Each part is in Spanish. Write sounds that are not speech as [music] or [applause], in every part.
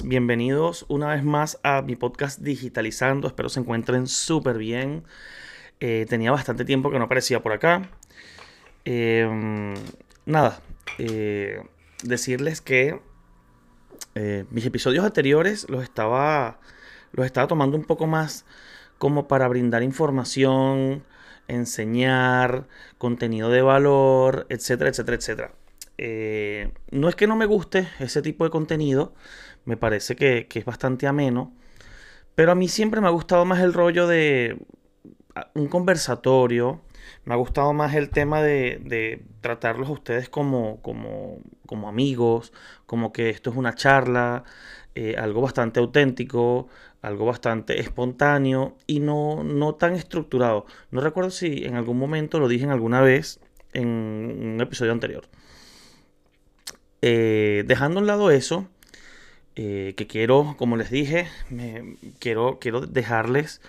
bienvenidos una vez más a mi podcast Digitalizando, espero se encuentren súper bien. Eh, tenía bastante tiempo que no aparecía por acá. Em, nada, eh, decirles que eh, mis episodios anteriores los estaba, los estaba tomando un poco más como para brindar información, enseñar, contenido de valor, etcétera, etcétera, etcétera. Eh, no es que no me guste ese tipo de contenido, me parece que, es bastante ameno, pero a mí siempre me ha gustado más el rollo de un conversatorio, me ha gustado más el tema de, tratarlos a ustedes como, amigos, como que esto es una charla, eh, algo bastante auténtico, algo bastante espontáneo y no, no tan estructurado. No recuerdo si en algún momento lo dije en alguna vez en un episodio anterior. Eh, dejando a un lado eso, eh, que quiero, como les dije, quiero, quiero dejarles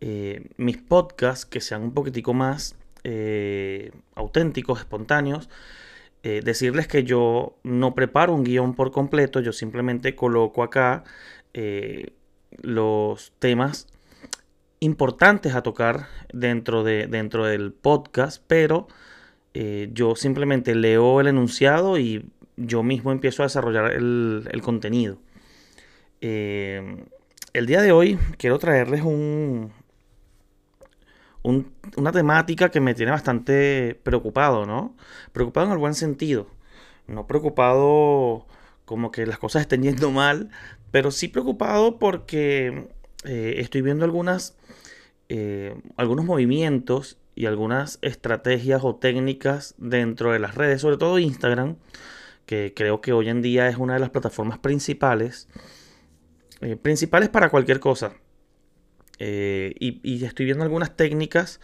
eh, mis podcasts que sean un poquitico más auténticos, espontáneos. decirles que yo no preparo un guion por completo, yo simplemente coloco acá los temas importantes a tocar dentro, de, dentro del podcast, pero yo simplemente leo el enunciado y yo mismo empiezo a desarrollar el, contenido. Eh, el día de hoy quiero traerles un, una temática que me tiene bastante preocupado, ¿no? Preocupado en el buen sentido. No preocupado como que las cosas estén yendo mal, pero sí preocupado porque eh, estoy viendo algunas, eh, algunos movimientos y algunas estrategias o técnicas dentro de las redes, sobre todo Instagram, que creo que hoy en día es una de las plataformas principales, eh, principales para cualquier cosa. Eh, y, estoy viendo algunas técnicas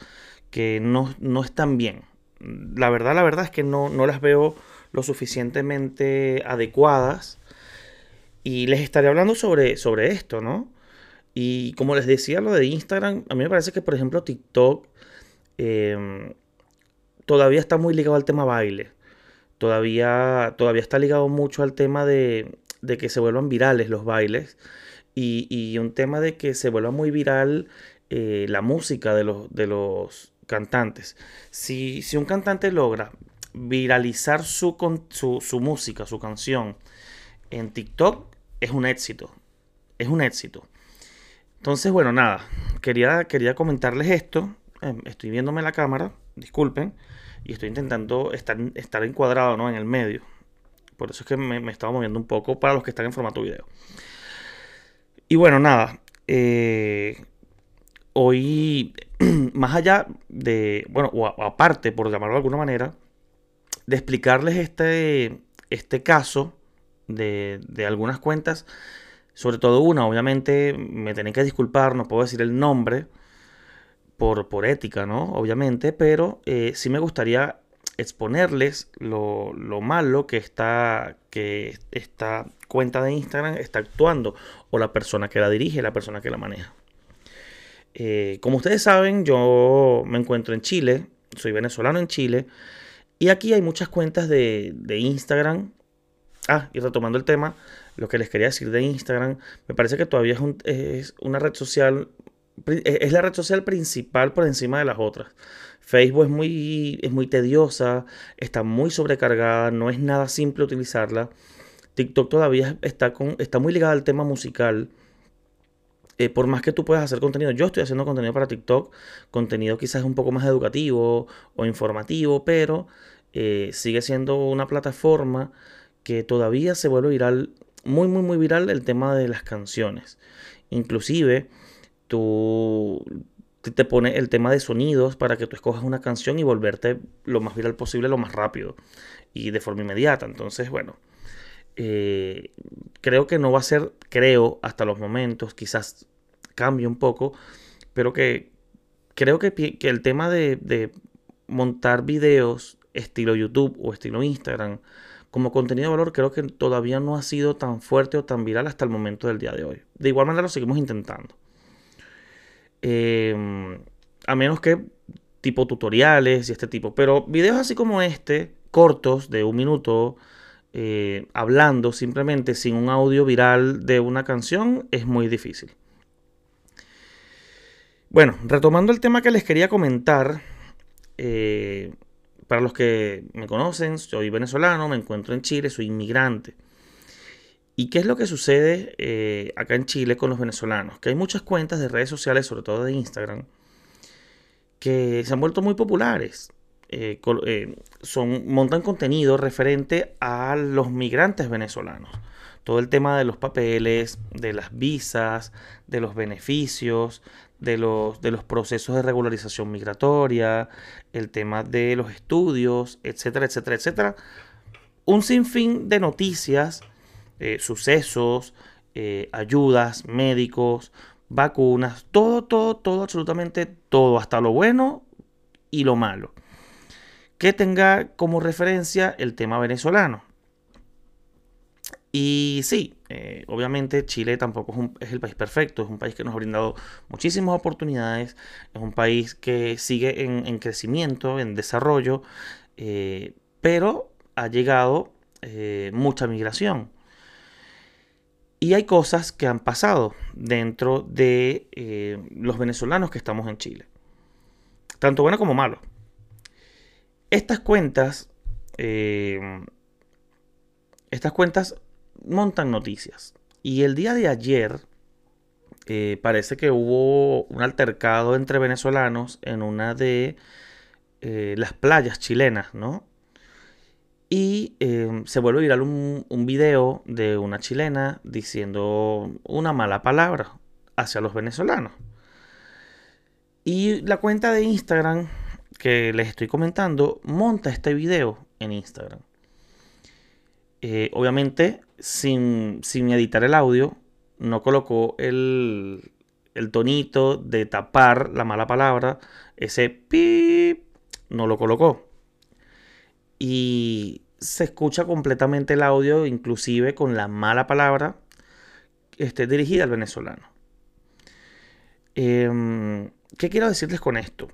que no, están bien. La verdad, la verdad es que no, no las veo lo suficientemente adecuadas. Y les estaré hablando sobre, sobre esto, ¿no? Y como les decía, lo de Instagram, a mí me parece que, por ejemplo, TikTok em, todavía está muy ligado al tema baile todavía, todavía está ligado mucho al tema de, que se vuelvan virales los bailes y, un tema de que se vuelva muy viral eh, la música de los, de los cantantes. Si, un cantante logra viralizar su, su, su, música, su canción en TikTok, es un éxito. Es un éxito. Entonces, bueno, nada, quería, quería comentarles esto. Em, estoy viéndome la cámara, disculpen y estoy intentando estar, estar encuadrado ¿no? en el medio. Por eso es que me, estaba moviendo un poco para los que están en formato video. Y bueno, nada. Eh, hoy, [clears throat] más allá de, bueno, o, aparte, por llamarlo de alguna manera, de explicarles este, este caso de, de algunas cuentas, sobre todo una, obviamente me tienen que disculpar, no puedo decir el nombre, por, ética, ¿no? Obviamente, pero eh, sí me gustaría exponerles lo, malo que está que esta cuenta de Instagram está actuando o la persona que la dirige, la persona que la maneja. Eh, como ustedes saben, yo me encuentro en Chile, soy venezolano en Chile, y aquí hay muchas cuentas de, Instagram. Ah, y retomando el tema, lo que les quería decir de Instagram, me parece que todavía es, es una red social es la red social principal por encima de las otras. Facebook es muy, es muy tediosa, está muy sobrecargada, no es nada simple utilizarla. TikTok todavía está, con, está muy ligada al tema musical. Eh, por más que tú puedas hacer contenido, yo estoy haciendo contenido para TikTok, contenido quizás un poco más educativo o informativo, pero eh, sigue siendo una plataforma que todavía se vuelve viral, muy, muy, muy viral el tema de las canciones. Inclusive tú te pone el tema de sonidos para que tú escojas una canción y volverte lo más viral posible, lo más rápido y de forma inmediata. Entonces, bueno, eh, creo que no va a ser, creo, hasta los momentos, quizás cambie un poco, pero que creo que, que el tema de, de, montar videos estilo YouTube o estilo Instagram como contenido de valor, creo que todavía no ha sido tan fuerte o tan viral hasta el momento del día de hoy. De igual manera lo seguimos intentando. Em, a menos que tipo tutoriales y este tipo. Pero videos así como este, cortos, de un minuto, eh, hablando simplemente sin un audio viral de una canción es muy difícil. Bueno, retomando el tema que les quería comentar, eh, para los que me conocen, soy venezolano, me encuentro en Chile, soy inmigrante. ¿Y qué es lo que sucede eh, acá en Chile con los venezolanos? Que hay muchas cuentas de redes sociales, sobre todo de Instagram, que se han vuelto muy populares. Eh, eh, son, montan contenido referente a los migrantes venezolanos. Todo el tema de los papeles, de las visas, de los beneficios, de los, de los procesos de regularización migratoria, el tema de los estudios, etcétera, etcétera, etcétera. Un sinfín de noticias, eh, sucesos, ayudas, médicos, vacunas, todo, todo, todo, absolutamente todo, hasta lo bueno y lo malo que tenga como referencia el tema venezolano. Y sí, eh, obviamente Chile tampoco es, el país perfecto, es un país que nos ha brindado muchísimas oportunidades, es un país que sigue en, crecimiento, en desarrollo, eh, pero ha llegado eh, mucha migración. Y hay cosas que han pasado dentro de los venezolanos que estamos en Chile, tanto bueno como malo. Estas cuentas, eh, estas cuentas montan noticias. Y el día de ayer eh, parece que hubo un altercado entre venezolanos en una de eh, las playas chilenas, ¿no? Y se vuelve viral un, un video de una chilena diciendo una mala palabra hacia los venezolanos. Y la cuenta de Instagram que les estoy comentando monta este video en Instagram. Eh, obviamente, sin, editar el audio, no colocó el, el tonito de tapar la mala palabra, ese pip, no lo colocó. Y se escucha completamente el audio, inclusive con la mala palabra este, dirigida al venezolano. Em, ¿Qué quiero decirles con esto?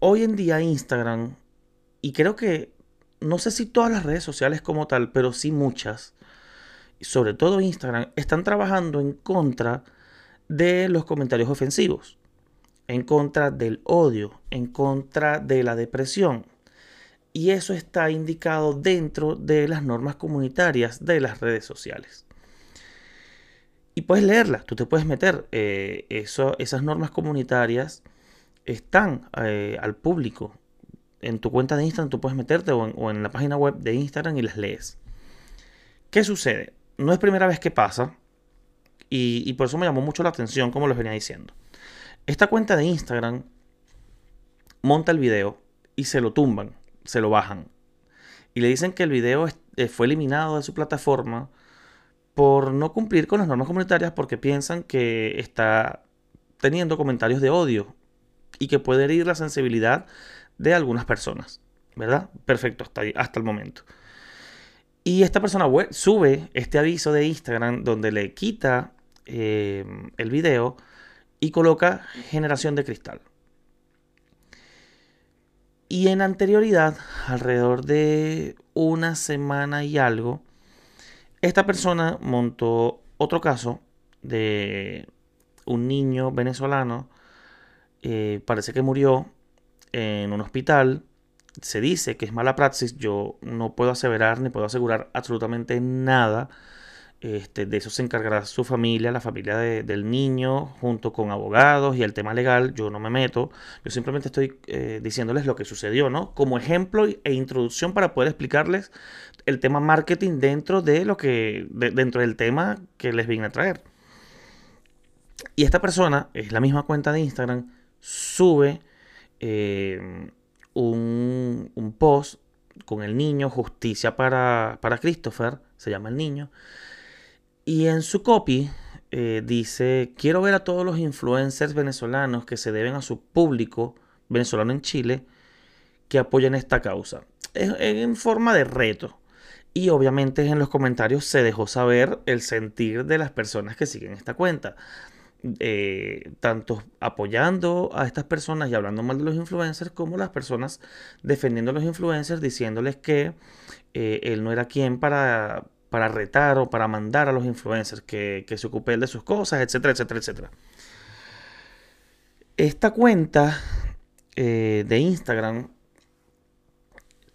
hoy en día Instagram, y creo que, no sé si todas las redes sociales como tal, pero sí muchas, sobre todo Instagram, están trabajando en contra de los comentarios ofensivos, en contra del odio, en contra de la depresión. Y eso está indicado dentro de las normas comunitarias de las redes sociales. Y puedes leerlas, tú te puedes meter eh, esas normas comunitarias están eh, al público. En tu cuenta de Instagram tú puedes meterte o en, la página web de Instagram y las lees. ¿Qué sucede? No es primera vez que pasa y, y por eso me llamó mucho la atención, como les venía diciendo. Esta cuenta de Instagram monta el video y se lo tumban, se lo bajan. Y le dicen que el video eh, fue eliminado de su plataforma por no cumplir con las normas comunitarias porque piensan que está teniendo comentarios de odio y que puede herir la sensibilidad de algunas personas. ¿Verdad? Perfecto, hasta, hasta el momento. Y esta persona sube este aviso de Instagram donde le quita eh, el video y coloca generación de cristal. Y en anterioridad, alrededor de una semana y algo, esta persona montó otro caso de un niño venezolano eh, parece que murió en un hospital. Se dice que es mala praxis. Yo no puedo aseverar ni puedo asegurar absolutamente nada. Este, de eso se encargará su familia, la familia del niño, junto con abogados y el tema legal. Yo no me meto. Yo simplemente estoy eh, diciéndoles lo que sucedió, ¿no? Como ejemplo e introducción para poder explicarles el tema marketing dentro de lo que, dentro del tema que les vine a traer. Y esta persona es la misma cuenta de Instagram sube eh, un, post con el niño, Justicia para, para, Christopher, se llama el niño, y en su copy eh, dice, quiero ver a todos los influencers venezolanos que se deben a su público venezolano en Chile que apoyen esta causa. Es, en forma de reto. Y obviamente en los comentarios se dejó saber el sentir de las personas que siguen esta cuenta. eh, tanto apoyando a estas personas y hablando mal de los influencers, como las personas defendiendo a los influencers, diciéndoles que eh, él no era quien para, para retar o para mandar a los influencers, que, se ocupe de sus cosas, etcétera, etcétera, etcétera. Esta cuenta eh, de Instagram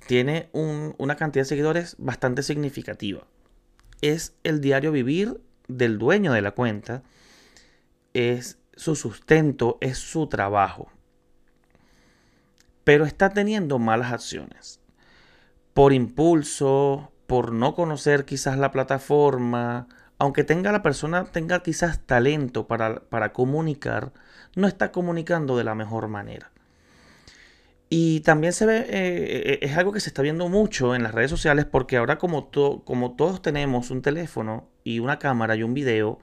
tiene una cantidad de seguidores bastante significativa. Es el diario vivir del dueño de la cuenta es su sustento, es su trabajo. Pero está teniendo malas acciones. Por impulso, por no conocer quizás la plataforma, aunque tenga la persona, tenga quizás talento para, para comunicar, no está comunicando de la mejor manera. Y también se ve, eh, eh, es algo que se está viendo mucho en las redes sociales porque ahora como, como todos tenemos un teléfono y una cámara y un video,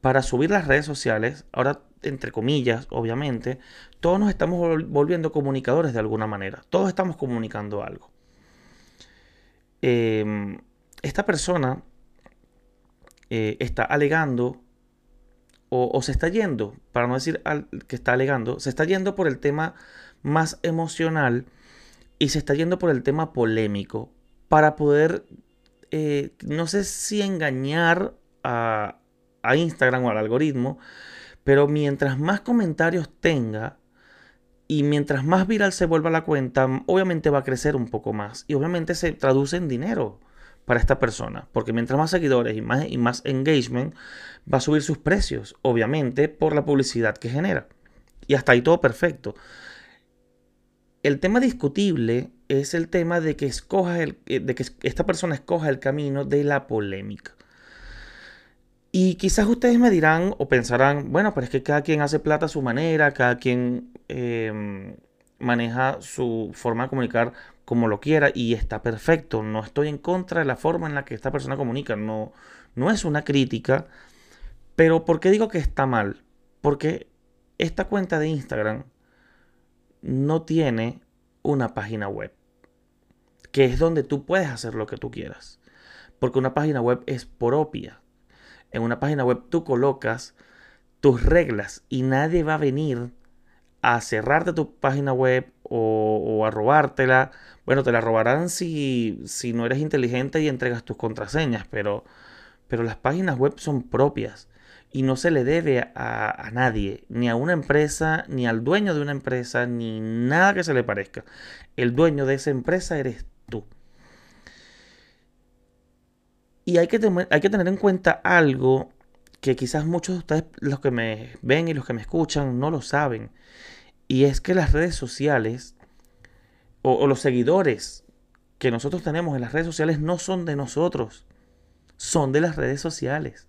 para subir las redes sociales, ahora entre comillas, obviamente, todos nos estamos volviendo comunicadores de alguna manera. Todos estamos comunicando algo. Em, esta persona eh, está alegando o, se está yendo, para no decir que está alegando, se está yendo por el tema más emocional y se está yendo por el tema polémico para poder, eh, no sé si engañar a, a Instagram o al algoritmo, pero mientras más comentarios tenga y mientras más viral se vuelva la cuenta, obviamente va a crecer un poco más y obviamente se traduce en dinero para esta persona, porque mientras más seguidores y más, y más engagement, va a subir sus precios, obviamente por la publicidad que genera. Y hasta ahí todo perfecto. El tema discutible es el tema de que, escoja el, de que esta persona escoja el camino de la polémica. Y quizás ustedes me dirán o pensarán, bueno, pero es que cada quien hace plata a su manera, cada quien em, maneja su forma de comunicar como lo quiera y está perfecto. No estoy en contra de la forma en la que esta persona comunica, no, no es una crítica. Pero ¿por qué digo que está mal? Porque esta cuenta de Instagram no tiene una página web, que es donde tú puedes hacer lo que tú quieras. Porque una página web es propia en una página web tú colocas tus reglas y nadie va a venir a cerrarte tu página web o, a robártela. Bueno, te la robarán si, si, no eres inteligente y entregas tus contraseñas, pero, pero las páginas web son propias y no se le debe a, a, nadie, ni a una empresa, ni al dueño de una empresa, ni nada que se le parezca. El dueño de esa empresa eres tú. Y hay que, hay que tener en cuenta algo que quizás muchos de ustedes, los que me ven y los que me escuchan, no lo saben. Y es que las redes sociales o, los seguidores que nosotros tenemos en las redes sociales no son de nosotros, son de las redes sociales.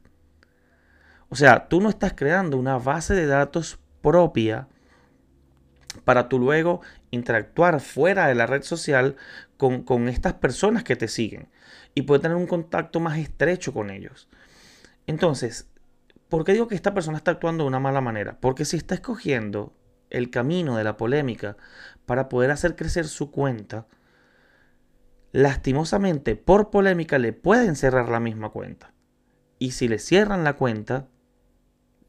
O sea, tú no estás creando una base de datos propia para tú luego interactuar fuera de la red social con, con estas personas que te siguen y puede tener un contacto más estrecho con ellos. Entonces, ¿por qué digo que esta persona está actuando de una mala manera? Porque si está escogiendo el camino de la polémica para poder hacer crecer su cuenta, lastimosamente por polémica le pueden cerrar la misma cuenta. Y si le cierran la cuenta,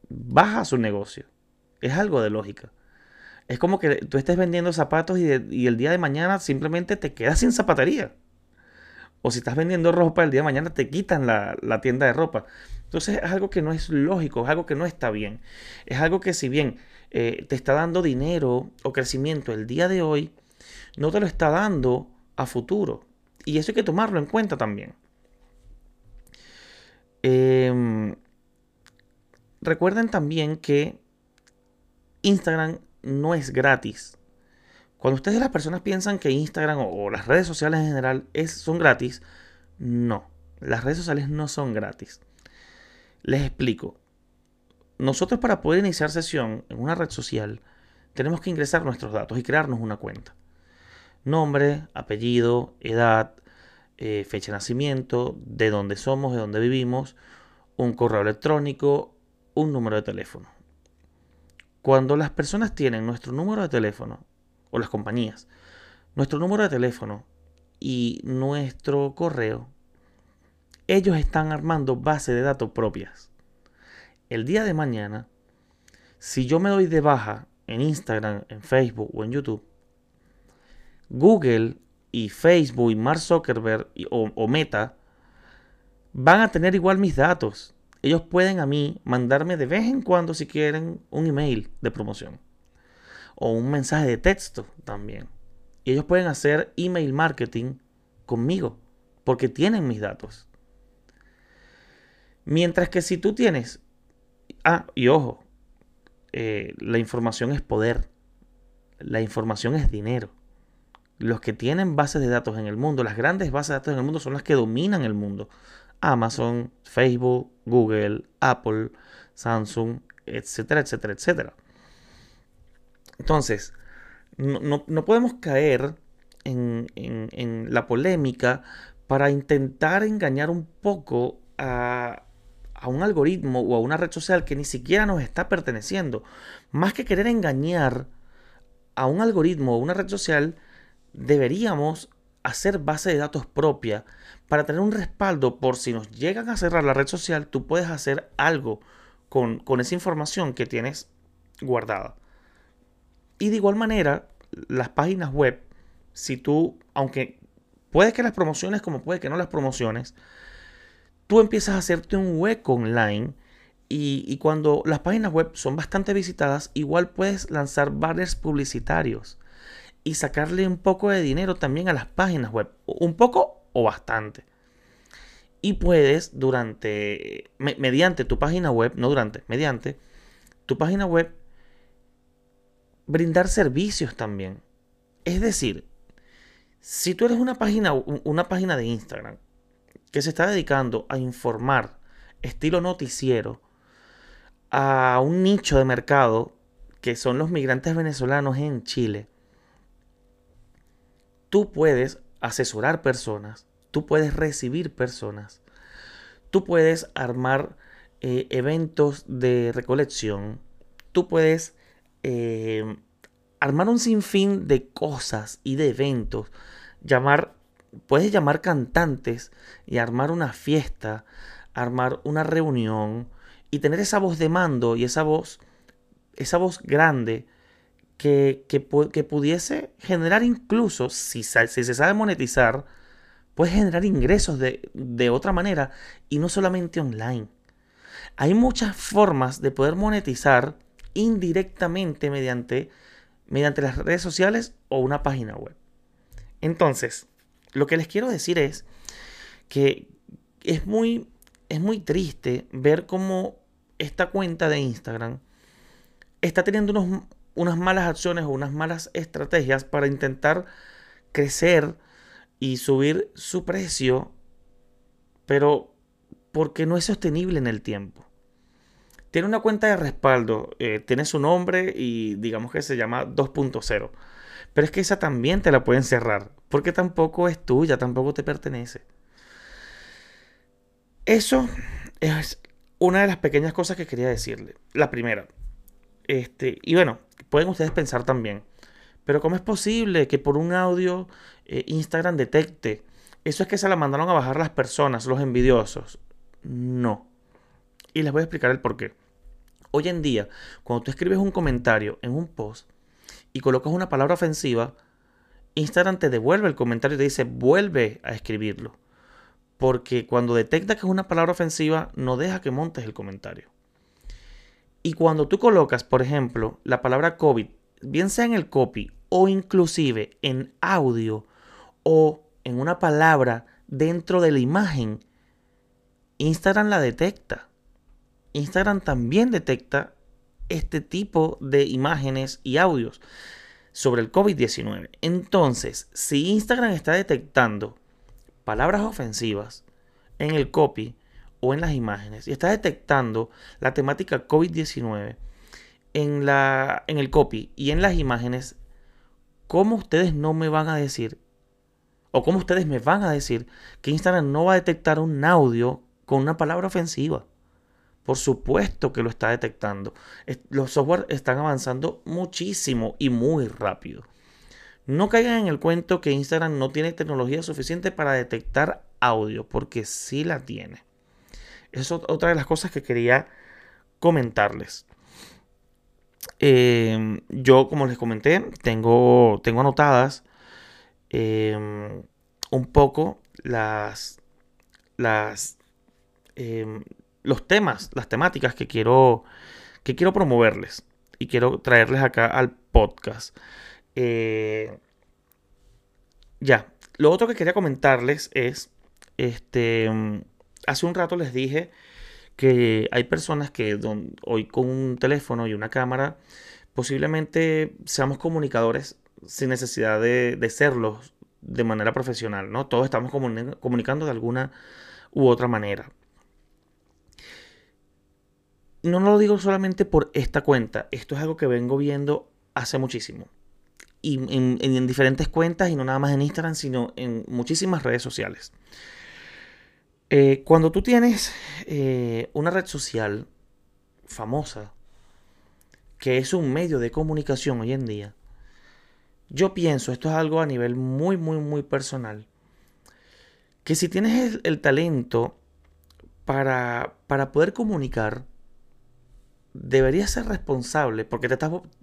baja su negocio. Es algo de lógica. Es como que tú estés vendiendo zapatos y, y el día de mañana simplemente te quedas sin zapatería. O si estás vendiendo ropa, el día de mañana te quitan la, tienda de ropa. Entonces es algo que no es lógico, es algo que no está bien. Es algo que si bien eh, te está dando dinero o crecimiento el día de hoy, no te lo está dando a futuro. Y eso hay que tomarlo en cuenta también. Em, recuerden también que Instagram no es gratis. Cuando ustedes las personas piensan que Instagram o, las redes sociales en general son gratis, no, las redes sociales no son gratis. Les explico. Nosotros para poder iniciar sesión en una red social tenemos que ingresar nuestros datos y crearnos una cuenta. Nombre, apellido, edad, eh, fecha de nacimiento, de dónde somos, de dónde vivimos, un correo electrónico, un número de teléfono. Cuando las personas tienen nuestro número de teléfono o las compañías, nuestro número de teléfono y nuestro correo, ellos están armando bases de datos propias. El día de mañana, si yo me doy de baja en Instagram, en Facebook o en YouTube, Google y Facebook y Mark Zuckerberg o, o Meta van a tener igual mis datos. Ellos pueden a mí mandarme de vez en cuando, si quieren, un email de promoción. O un mensaje de texto también. Y ellos pueden hacer email marketing conmigo. Porque tienen mis datos. Mientras que si tú tienes... Ah, y ojo. Eh, la información es poder. La información es dinero. Los que tienen bases de datos en el mundo, las grandes bases de datos en el mundo son las que dominan el mundo. Amazon, Facebook, Google, Apple, Samsung, etcétera, etcétera, etcétera. Entonces, no, podemos caer en, en, la polémica para intentar engañar un poco a, a un algoritmo o a una red social que ni siquiera nos está perteneciendo. Más que querer engañar a un algoritmo o una red social, deberíamos hacer base de datos propia para tener un respaldo por si nos llegan a cerrar la red social, tú puedes hacer algo con, esa información que tienes guardada. Y de igual manera, las páginas web, si tú, aunque puede que las promociones como puede que no las promociones, tú empiezas a hacerte un hueco online y, y, cuando las páginas web son bastante visitadas, igual puedes lanzar banners publicitarios y sacarle un poco de dinero también a las páginas web. Un poco o bastante. Y puedes durante, mediante tu página web, no durante, mediante tu página web, brindar servicios también. Es decir, si tú eres una página, una página de Instagram que se está dedicando a informar estilo noticiero a un nicho de mercado que son los migrantes venezolanos en Chile, tú puedes asesorar personas, tú puedes recibir personas, tú puedes armar eh, eventos de recolección, tú puedes eh, armar un sinfín de cosas y de eventos, llamar, puedes llamar cantantes y armar una fiesta, armar una reunión y tener esa voz de mando y esa voz, esa voz grande que, que, pudiese generar incluso, si, se sabe monetizar, puede generar ingresos de, de otra manera y no solamente online. Hay muchas formas de poder monetizar indirectamente mediante, mediante las redes sociales o una página web. Entonces, lo que les quiero decir es que es muy, es muy triste ver cómo esta cuenta de Instagram está teniendo unos, unas malas acciones o unas malas estrategias para intentar crecer y subir su precio, pero porque no es sostenible en el tiempo. Tiene una cuenta de respaldo, eh, tiene su nombre y digamos que se llama 2.0. Pero es que esa también te la pueden cerrar, porque tampoco es tuya, tampoco te pertenece. Eso es una de las pequeñas cosas que quería decirle. La primera. Este, y bueno, pueden ustedes pensar también, pero ¿cómo es posible que por un audio eh, Instagram detecte? Eso es que se la mandaron a bajar las personas, los envidiosos. No. Y les voy a explicar el por qué. Hoy en día, cuando tú escribes un comentario en un post y colocas una palabra ofensiva, Instagram te devuelve el comentario y te dice vuelve a escribirlo. Porque cuando detecta que es una palabra ofensiva, no deja que montes el comentario. Y cuando tú colocas, por ejemplo, la palabra COVID, bien sea en el copy o inclusive en audio o en una palabra dentro de la imagen, Instagram la detecta. Instagram también detecta este tipo de imágenes y audios sobre el COVID-19. Entonces, si Instagram está detectando palabras ofensivas en el copy, o en las imágenes y está detectando la temática COVID-19 en, en el copy y en las imágenes, ¿cómo ustedes no me van a decir o cómo ustedes me van a decir que Instagram no va a detectar un audio con una palabra ofensiva? Por supuesto que lo está detectando. Los software están avanzando muchísimo y muy rápido. No caigan en el cuento que Instagram no tiene tecnología suficiente para detectar audio, porque sí la tiene. Es otra de las cosas que quería comentarles. Em, yo, como les comenté, tengo, tengo anotadas em, un poco las, las, em, los temas, las temáticas que quiero, que quiero promoverles y quiero traerles acá al podcast. Eh, ya, lo otro que quería comentarles es, este, hace un rato les dije que hay personas que hoy con un teléfono y una cámara posiblemente seamos comunicadores sin necesidad de, de serlos de manera profesional, ¿no? Todos estamos comunicando de alguna u otra manera. No lo digo solamente por esta cuenta, esto es algo que vengo viendo hace muchísimo. Y en diferentes cuentas, y no nada más en Instagram, sino en muchísimas redes sociales. Eh, cuando tú tienes eh, una red social famosa, que es un medio de comunicación hoy en día, yo pienso, esto es algo a nivel muy, muy, muy personal, que si tienes el, talento para, para, poder comunicar, deberías ser responsable porque te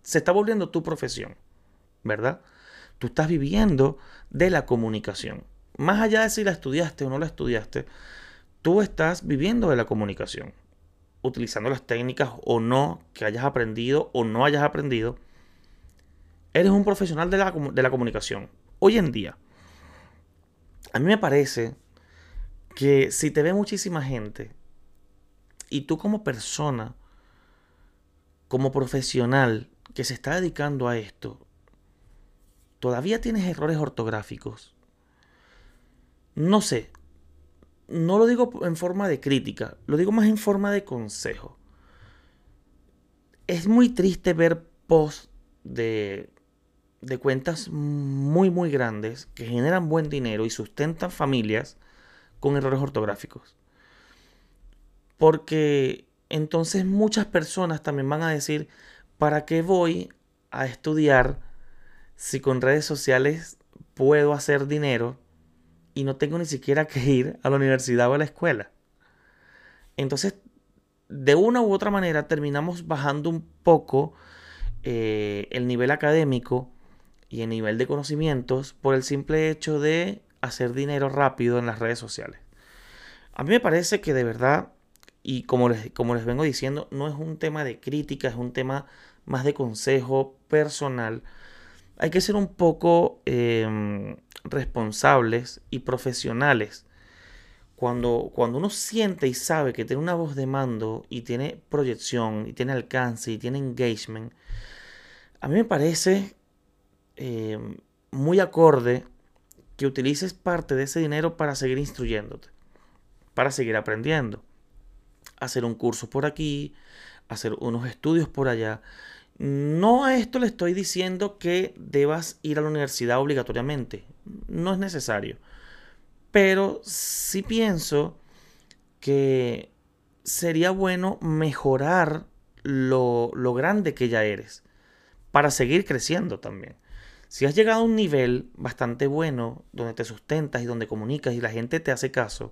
se está volviendo tu profesión, ¿verdad? Tú estás viviendo de la comunicación más allá de si la estudiaste o no la estudiaste, tú estás viviendo de la comunicación, utilizando las técnicas o no que hayas aprendido o no hayas aprendido. Eres un profesional de la, de la comunicación. Hoy en día, a mí me parece que si te ve muchísima gente y tú como persona, como profesional que se está dedicando a esto, todavía tienes errores ortográficos, no sé, no lo digo en forma de crítica, lo digo más en forma de consejo. Es muy triste ver posts de, de cuentas muy, muy grandes que generan buen dinero y sustentan familias con errores ortográficos. Porque entonces muchas personas también van a decir, ¿para qué voy a estudiar si con redes sociales puedo hacer dinero y no tengo ni siquiera que ir a la universidad o a la escuela. Entonces, de una u otra manera, terminamos bajando un poco eh, el nivel académico y el nivel de conocimientos por el simple hecho de hacer dinero rápido en las redes sociales. A mí me parece que de verdad, y como les, como les vengo diciendo, no es un tema de crítica, es un tema más de consejo personal. Hay que ser un poco em, responsables y profesionales. Cuando, cuando uno siente y sabe que tiene una voz de mando y tiene proyección y tiene alcance y tiene engagement, a mí me parece eh, muy acorde que utilices parte de ese dinero para seguir instruyéndote, para seguir aprendiendo, hacer un curso por aquí, hacer unos estudios por allá. No a esto le estoy diciendo que debas ir a la universidad obligatoriamente no es necesario. Pero sí pienso que sería bueno mejorar lo, lo grande que ya eres para seguir creciendo también. Si has llegado a un nivel bastante bueno, donde te sustentas y donde comunicas y la gente te hace caso,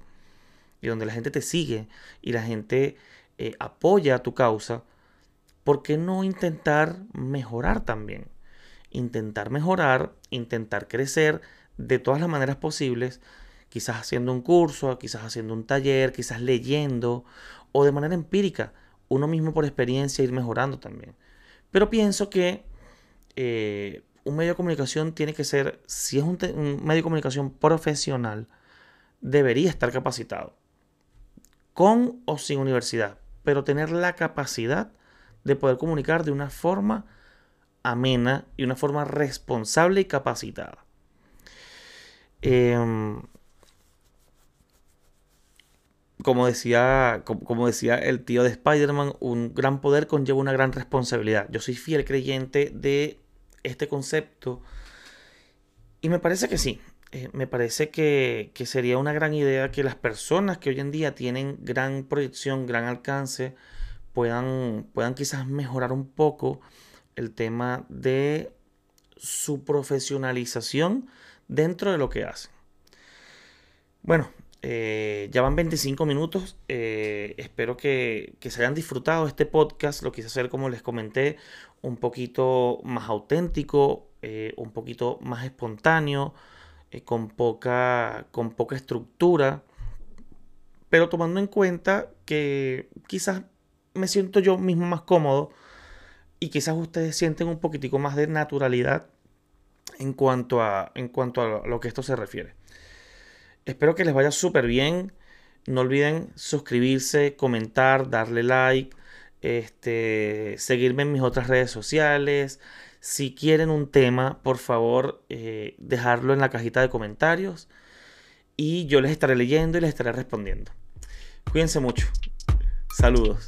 y donde la gente te sigue y la gente eh, apoya tu causa, ¿por qué no intentar mejorar también? Intentar mejorar, intentar crecer, de todas las maneras posibles, quizás haciendo un curso, quizás haciendo un taller, quizás leyendo o de manera empírica, uno mismo por experiencia ir mejorando también. Pero pienso que eh, un medio de comunicación tiene que ser, si es un, un medio de comunicación profesional, debería estar capacitado, con o sin universidad, pero tener la capacidad de poder comunicar de una forma amena y una forma responsable y capacitada. Em, como decía, como, decía el tío de Spider-Man, un gran poder conlleva una gran responsabilidad. Yo soy fiel creyente de este concepto y me parece que sí. Eh, me parece que, que, sería una gran idea que las personas que hoy en día tienen gran proyección, gran alcance, puedan, puedan quizás mejorar un poco el tema de su profesionalización dentro de lo que hacen. Bueno, Eh, ya van 25 minutos. Eh, espero que, que, se hayan disfrutado este podcast. Lo quise hacer, como les comenté, un poquito más auténtico, un poquito más espontáneo, con, poca, con poca estructura. Pero tomando en cuenta que quizás me siento yo mismo más cómodo y quizás ustedes sienten un poquitico más de naturalidad en cuanto a, en cuanto a lo que esto se refiere. Espero que les vaya súper bien. No olviden suscribirse, comentar, darle like, este, seguirme en mis otras redes sociales. Si quieren un tema, por favor, eh, dejarlo en la cajita de comentarios y yo les estaré leyendo y les estaré respondiendo. Cuídense mucho. Saludos.